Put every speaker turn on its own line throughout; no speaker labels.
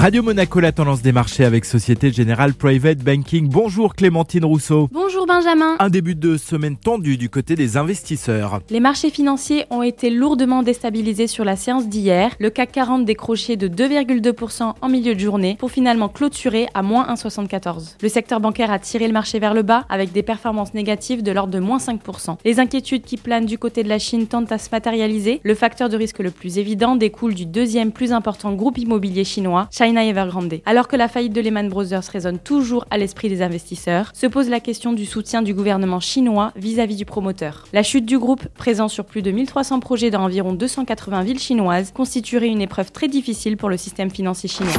Radio Monaco, la tendance des marchés avec Société Générale Private Banking. Bonjour Clémentine Rousseau.
Bonjour Benjamin.
Un début de semaine tendu du côté des investisseurs.
Les marchés financiers ont été lourdement déstabilisés sur la séance d'hier. Le CAC 40 décroché de 2,2% en milieu de journée pour finalement clôturer à moins 1,74. Le secteur bancaire a tiré le marché vers le bas avec des performances négatives de l'ordre de moins 5%. Les inquiétudes qui planent du côté de la Chine tentent à se matérialiser. Le facteur de risque le plus évident découle du deuxième plus important groupe immobilier chinois, China Alors que la faillite de Lehman Brothers résonne toujours à l'esprit des investisseurs, se pose la question du soutien du gouvernement chinois vis-à-vis du promoteur. La chute du groupe, présent sur plus de 1300 projets dans environ 280 villes chinoises, constituerait une épreuve très difficile pour le système financier chinois.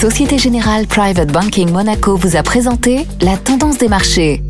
Société Générale Private Banking Monaco vous a présenté la tendance des marchés.